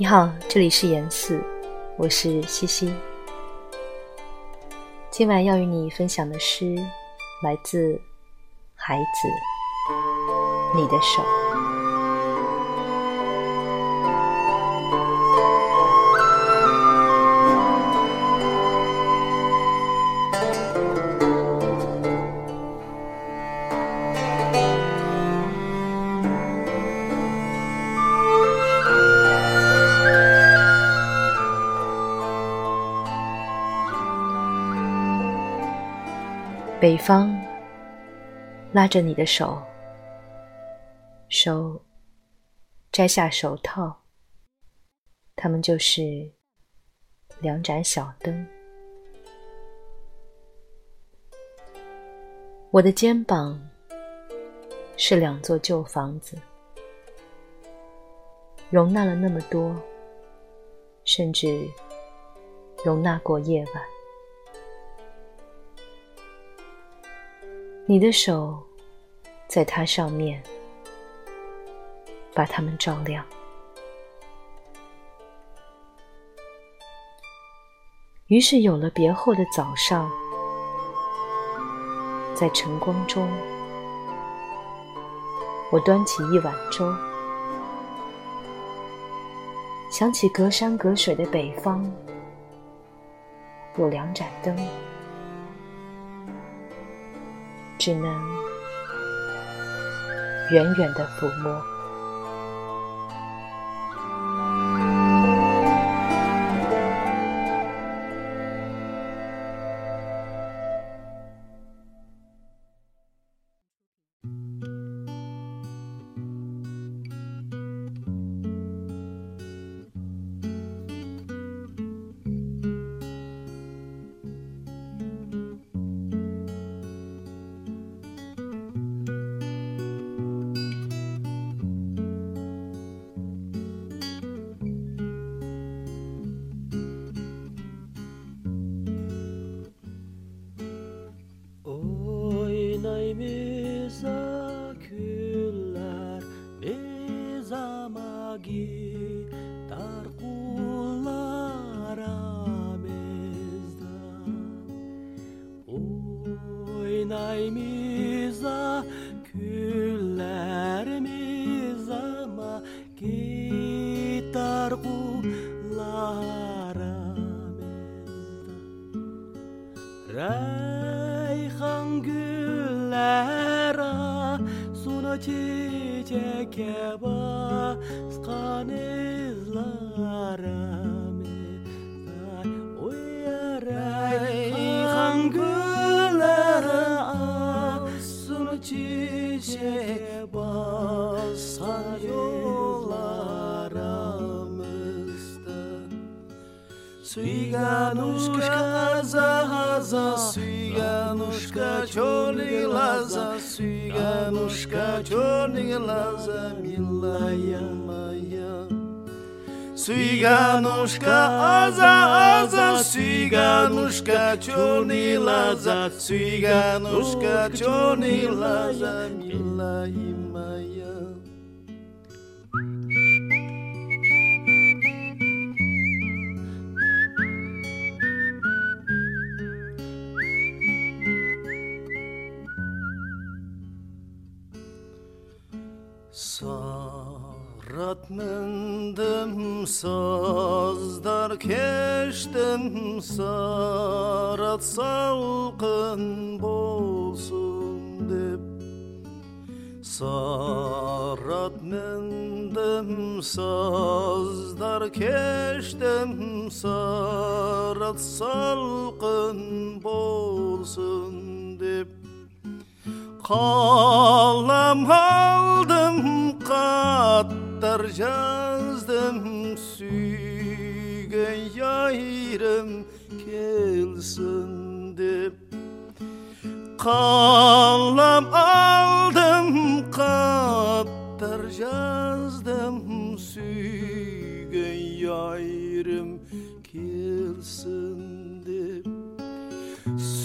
你好，这里是严四，我是西西。今晚要与你分享的诗来自孩子，你的手。北方拉着你的手，手摘下手套，它们就是两盏小灯。我的肩膀是两座旧房子，容纳了那么多，甚至容纳过夜晚。你的手在它上面，把它们照亮。于是有了别后的早上，在晨光中，我端起一碗粥，想起隔山隔水的北方，有两盏灯。只能远远的抚摸。Reyhan güllere sunu çiçek baskan izlerimizde Oy reyhan güllere çiçek basan yollarımızda Suyganushka zahaza черные глаза, цыганушка, черные глаза, милая моя. Цыганушка, аза, аза, цыганушка, черные глаза, цыганушка, черные глаза, милая моя. Sarat mindim sazdar keştim Sarat salqın bolsun deb Sarat mindim sazdar keştim Sarat salqın bolsun deb Kalam aldım katlar yazdım Sügen yayrım kelsin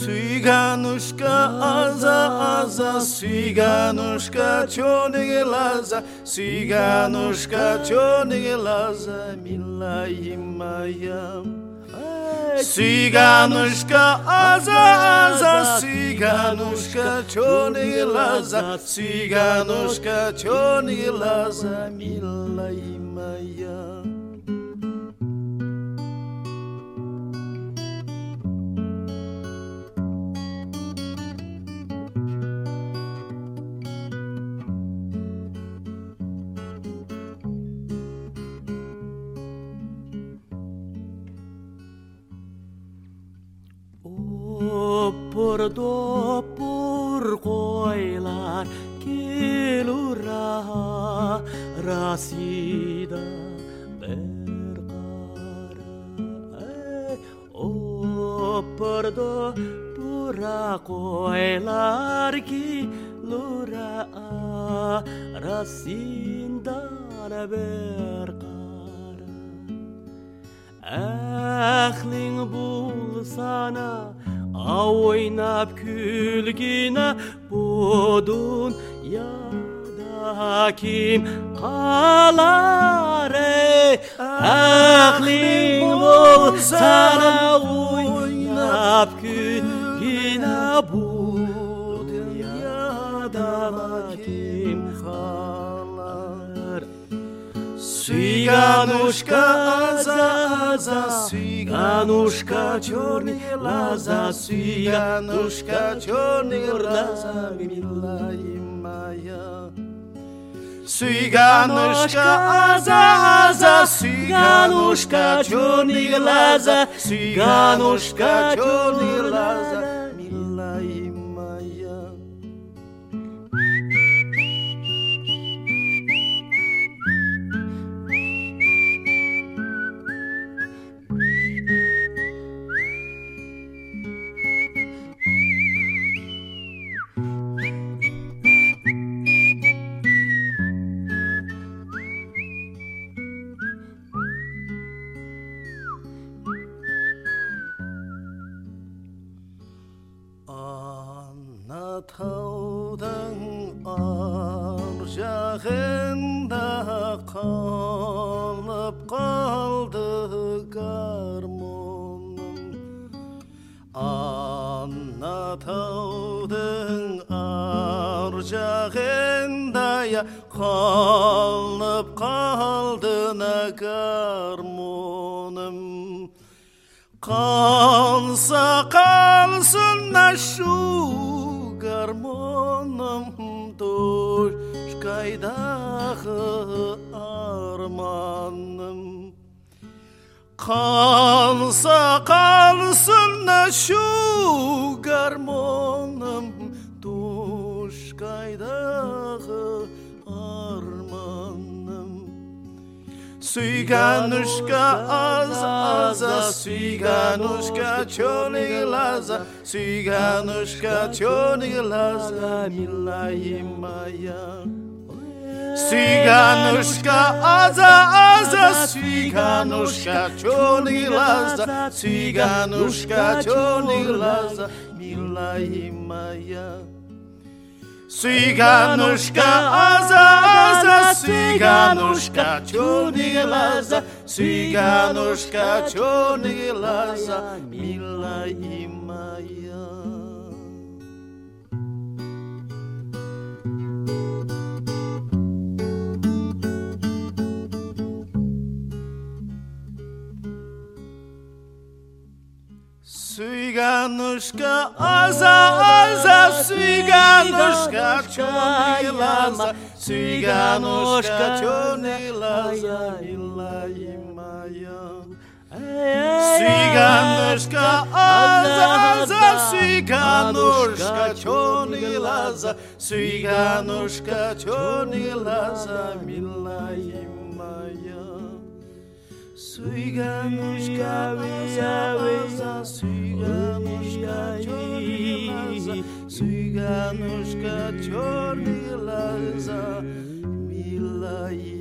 Ciganuszka, aza, aza, ciganuszka, ciągnie laza, ciganuszka, ciągnie laza, mila i maja. Ciganuszka, aza, aza, ciganuszka, ciągnie laza, ciganuszka, ciągnie laza, mila i maja. Tordo por koilar kilura rasida berkara eh, o pordo pura koilar kilura rasinda berkara. Ahling bulsana sana булсана ойнап күлгені bu dünyada kim қалар ей Әхлің булсана ойнап күлгені bu dünyada kim қалар Cyganuszka, aza, aza, cyganuszka, Анушка черные глаза, Сиганушка черные глаза, милая моя. Сиганушка, аза, аза, Сиганушка, черные глаза, Сиганушка, черные глаза. Anlataldın arjağında kalıp kaldı garmonum Anlataldın arjağında ya kalıp kaldı ne garmonum. Kalsa kalsın da kaydağı armanım. Kalsa kalsın da şu garmonum Duş kaydağı armanım. Cyganuszka, aza, aza, cyganuszka, ciągnie laza, cyganuszka, ciągnie laza, Ciganuška, aza, aza, ciganuška, čoni laza, ciganuška, čoni laza, mila i moja. Ciganuška, aza, aza, ciganuška, čoni laza, ciganuška, čoni laza, mila i moja. Цыганушка, аза, аза, свиганушка, черный лаза, свиганушка, черный лаза, милая моя. Свиганушка, аза, аза, а свиганушка, черный лаза, свиганушка, черный лаза, милая моя. Ciganoszka, wyjawiza, ciganoszka, ciornilaza, ciganoszka, ciornilaza, mila i